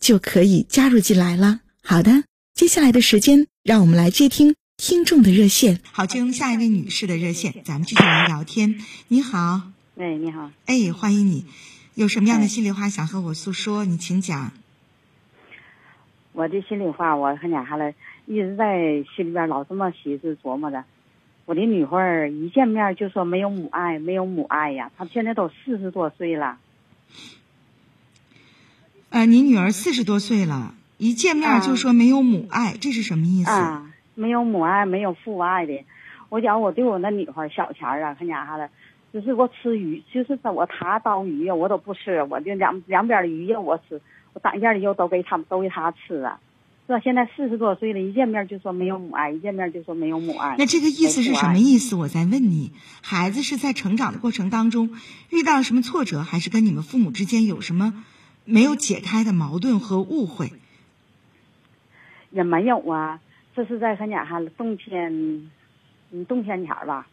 就可以加入进来了。好的，接下来的时间，让我们来接听听众的热线。好，接通下一位女士的热线，咱们继续来聊天。你好，哎，你好，哎，欢迎你，有什么样的心里话想和我诉说？你请讲。我的心里话，我和娘哈了，一直在心里边老这么寻思琢磨着。我的女儿一见面就说没有母爱，没有母爱呀！她现在都四十多岁了。呃，你女儿四十多岁了，一见面就说没有母爱，这是什么意思？啊，没有母爱，没有父爱的。我讲我对我那女儿小钱儿啊，看家哈的，就是我吃鱼，就是我她刀鱼呀，我都不吃，我就两两边的鱼肉我吃，我当间的肉都给他们都给他吃啊。是吧？现在四十多岁了，一见面就说没有母爱，一见面就说没有母爱。那这个意思是什么意思？我再问你，孩子是在成长的过程当中遇到了什么挫折，还是跟你们父母之间有什么没有解开的矛盾和误会？也没有啊，这是在他家哈冬天，嗯，冬天前吧，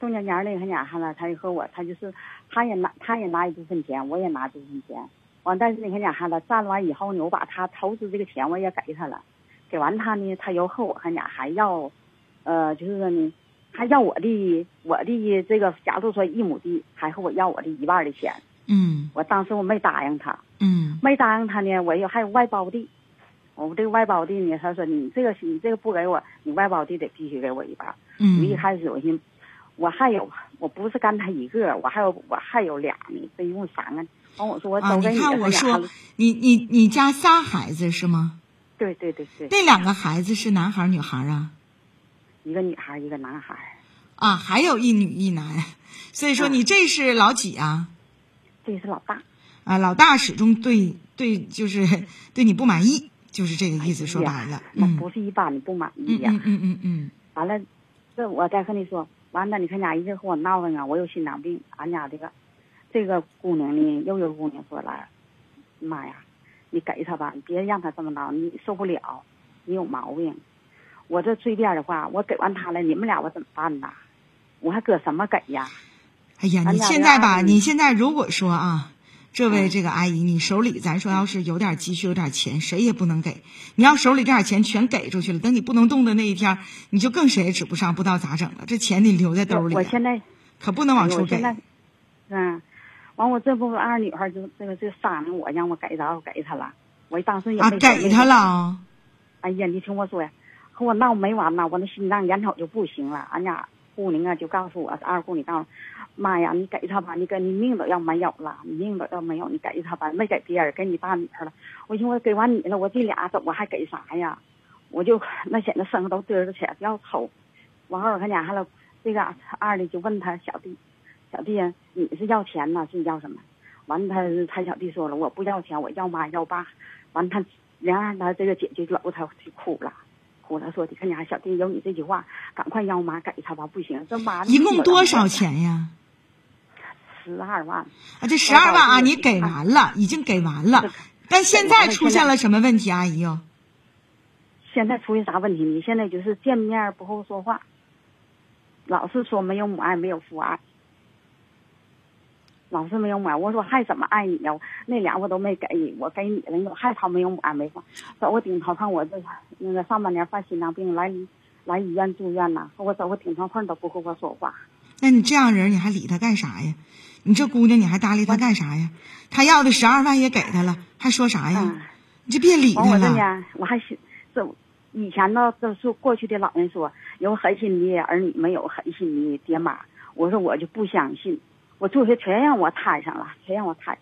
冬天前那个他家哈了，他就和我，他就是他也拿他也拿一部分钱，我也拿一部分钱。完，但是你看家孩子占完以后呢，我把他投资这个钱我也给他了，给完他呢，他又和我看家还要，呃，就是说呢，还要我的我的这个，假如说一亩地，还和我要我的一半的钱。嗯。我当时我没答应他。嗯。没答应他呢，我又还有外包地，我这个外包地呢，他说你这个你这个不给我，你外包地得必须给我一半。嗯。一开始我寻，我还有，我不是干他一个，我还有我还有俩呢，这一共三个。完我说我啊，你看我说，你你你家仨孩子是吗？对对对对。那两个孩子是男孩女孩啊？一个女孩一个男孩啊，还有一女一男，所以说你这是老几啊？这是老大。啊，老大始终对对就是对你不满意，就是这个意思。说白了，那不是一般的不满意呀。嗯嗯嗯嗯。完了，这我再和你说，完了，你看家一直和我闹腾啊，我有心脏病，俺家这个。这个姑娘呢，又有姑娘说了：“妈呀，你给她吧，你别让她这么闹，你受不了，你有毛病。我这随便的话，我给完她了，你们俩我怎么办呐？我还搁什么给呀？哎呀，你现在吧，你现在如果说啊，这位这个阿姨，你手里咱说要是有点积蓄，有点钱，谁也不能给。你要手里这点钱全给出去了，等你不能动的那一天，你就更谁也指不上，不知道咋整了。这钱你留在兜里。我现在可不能往出给。嗯。”完，我这不二女孩就这个就商量我让我给她，我给她了。我当时也没给她了。哎呀，你听我说呀，和我闹没完呐，我那心脏眼瞅就不行了。俺家姑娘啊就告诉我，二姑你告诉，妈呀，你给他吧，你跟你命都要没有了，你命都要没有，你给他吧，没给别人，给你爸女儿了。我寻我给完你了，我这俩走，我还给啥呀？我就那显得身上都嘚着起来，要抽。完后他家还了，这个二的就问他小弟。小弟，你是要钱呢，是要什么？完，他他小弟说了，我不要钱，我要妈要爸。完，他然后他这个姐姐搂他就哭了，哭了说的，看家小弟有你这句话，赶快让我妈给他吧，不行，这妈一共多少钱呀？十二万啊，这十二万啊，你给完了，已经给完了，但现在出现了什么问题，阿姨哟？现在出现啥问题？你现在就是见面不会说话，老是说没有母爱，没有父爱。老是没有买，我说还怎么爱你呀？那俩我都没给，我给你了，你还他没有母爱没放。走我顶头碰我这那个上半年犯心脏病来来医院住院呐，我走我顶头碰都不和我说话。那你这样人你还理他干啥呀？你这姑娘你还搭理他干啥呀？他要的十二万也给他了，还说啥呀？你就别理完我这他了。呢，我还是这以前呢都是过去的老人说有狠心的儿女没有狠心的爹妈，我说我就不相信，我做些全让我摊上了，全让我摊上。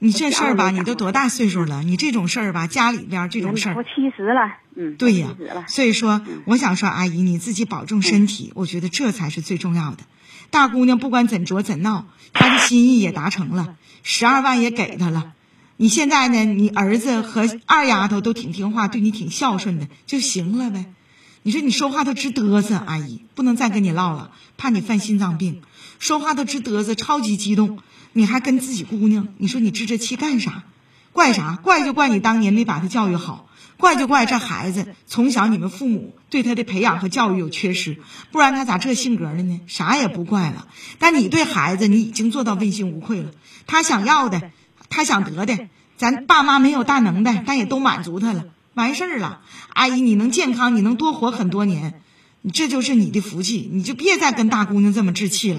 你这事儿吧，你都多大岁数了？你这种事儿吧，家里边儿这种事儿，我七十了，嗯，对呀所以说，我想说，阿姨你自己保重身体，我觉得这才是最重要的。大姑娘不管怎着怎闹，她的心意也达成了，十二万也给她了。你现在呢，你儿子和二丫头都挺听话，对你挺孝顺的，就行了呗。你说你说话都直嘚瑟，阿姨不能再跟你唠了，怕你犯心脏病。说话都直嘚瑟，超级激动，你还跟自己姑娘，你说你置这气干啥？怪啥？怪就怪你当年没把他教育好，怪就怪这孩子从小你们父母对他的培养和教育有缺失，不然他咋这性格的呢？啥也不怪了。但你对孩子，你已经做到问心无愧了。他想要的，他想得的，咱爸妈没有大能耐，但也都满足他了，完事儿了。阿姨，你能健康，你能多活很多年，这就是你的福气，你就别再跟大姑娘这么置气了。